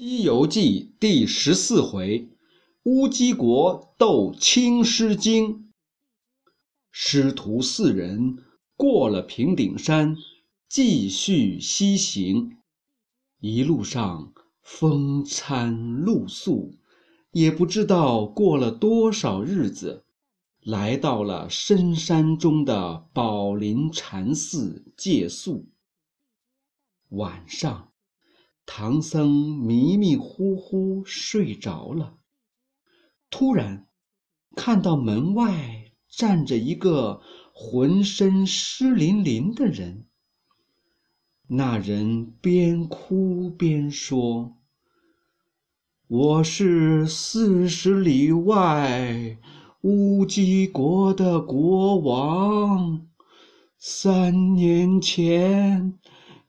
《西游记》第十四回，乌鸡国斗青狮精。师徒四人过了平顶山，继续西行。一路上风餐露宿，也不知道过了多少日子，来到了深山中的宝林禅寺借宿。晚上。唐僧迷迷糊糊睡着了，突然看到门外站着一个浑身湿淋淋的人。那人边哭边说：“我是四十里外乌鸡国的国王，三年前。”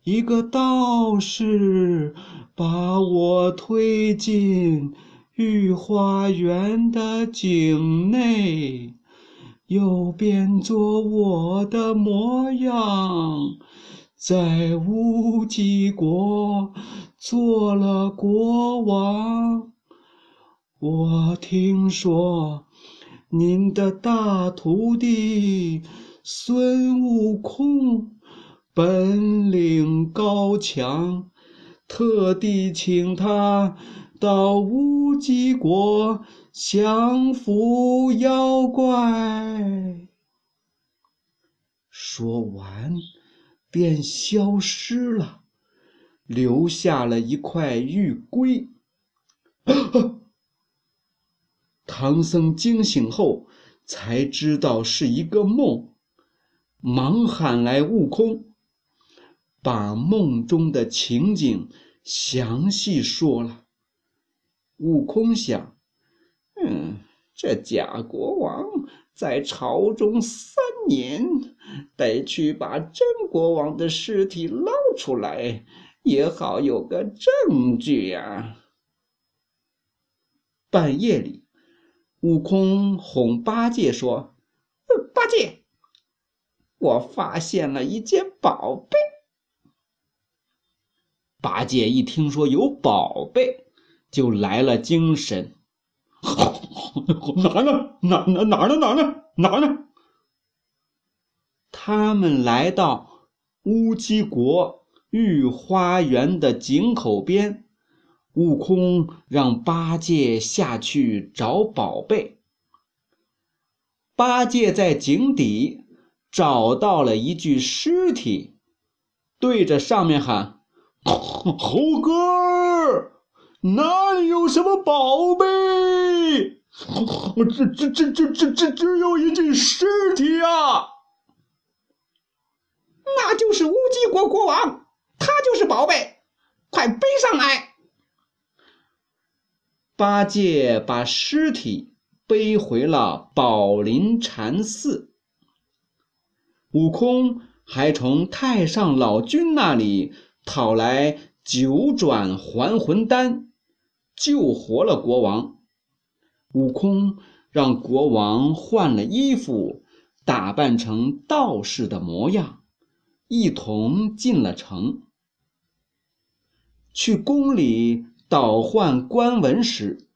一个道士把我推进御花园的井内，又变作我的模样，在乌鸡国做了国王。我听说您的大徒弟孙悟空。本领高强，特地请他到乌鸡国降服妖怪。说完，便消失了，留下了一块玉龟。唐僧惊醒后，才知道是一个梦，忙喊来悟空。把梦中的情景详细说了。悟空想：“嗯，这假国王在朝中三年，得去把真国王的尸体捞出来，也好有个证据呀。”半夜里，悟空哄八戒说：“八戒，我发现了一件宝贝。”八戒一听说有宝贝，就来了精神。哪呢？哪哪哪呢？哪呢？哪呢？他们来到乌鸡国御花园的井口边，悟空让八戒下去找宝贝。八戒在井底找到了一具尸体，对着上面喊。猴哥，哪里有什么宝贝？这、这、这、这、这、这只有一具尸体啊！那就是乌鸡国国王，他就是宝贝，快背上来！八戒把尸体背回了宝林禅寺，悟空还从太上老君那里。讨来九转还魂丹，救活了国王。悟空让国王换了衣服，打扮成道士的模样，一同进了城。去宫里倒换官文时，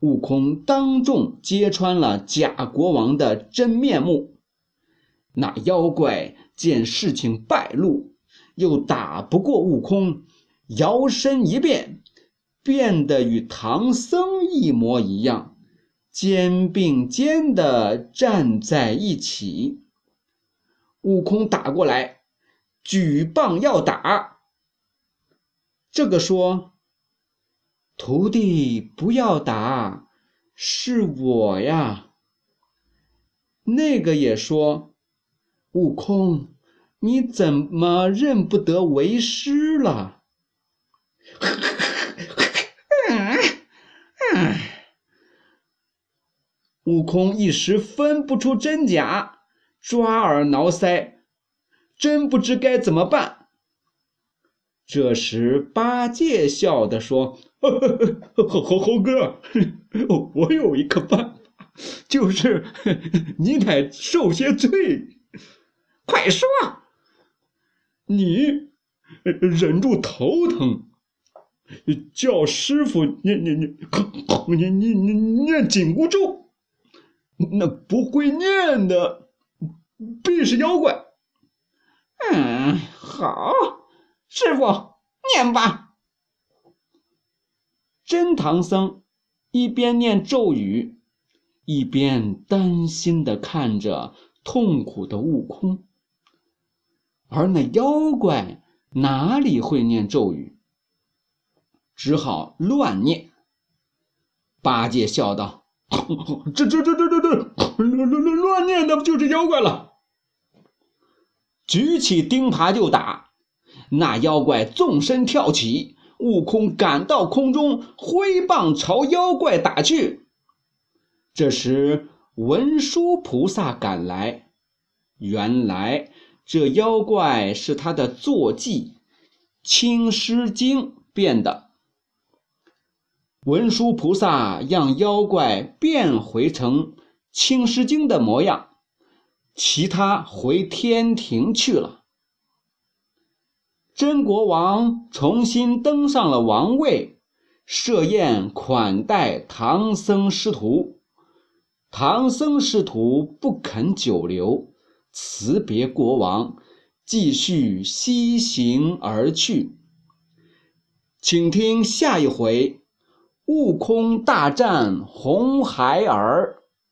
悟空当众揭穿了假国王的真面目。那妖怪见事情败露。又打不过悟空，摇身一变，变得与唐僧一模一样，肩并肩的站在一起。悟空打过来，举棒要打。这个说：“徒弟不要打，是我呀。”那个也说：“悟空。”你怎么认不得为师了？悟空一时分不出真假，抓耳挠腮，真不知该怎么办。这时八戒笑的说：“猴猴猴哥，我有一个办法，就是你得受些罪，快说。”你忍住头疼，叫师傅念念念念念念念紧箍咒。那不会念的，必是妖怪。嗯，好，师傅念吧。真唐僧一边念咒语，一边担心的看着痛苦的悟空。而那妖怪哪里会念咒语，只好乱念。八戒笑道：“ 这这这这这这乱乱乱乱念的，就是妖怪了。”举起钉耙就打，那妖怪纵身跳起，悟空赶到空中，挥棒朝妖怪打去。这时文殊菩萨赶来，原来。这妖怪是他的坐骑青狮精变的。文殊菩萨让妖怪变回成青狮精的模样，其他回天庭去了。真国王重新登上了王位，设宴款待唐僧师徒。唐僧师徒不肯久留。辞别国王，继续西行而去。请听下一回：悟空大战红孩儿。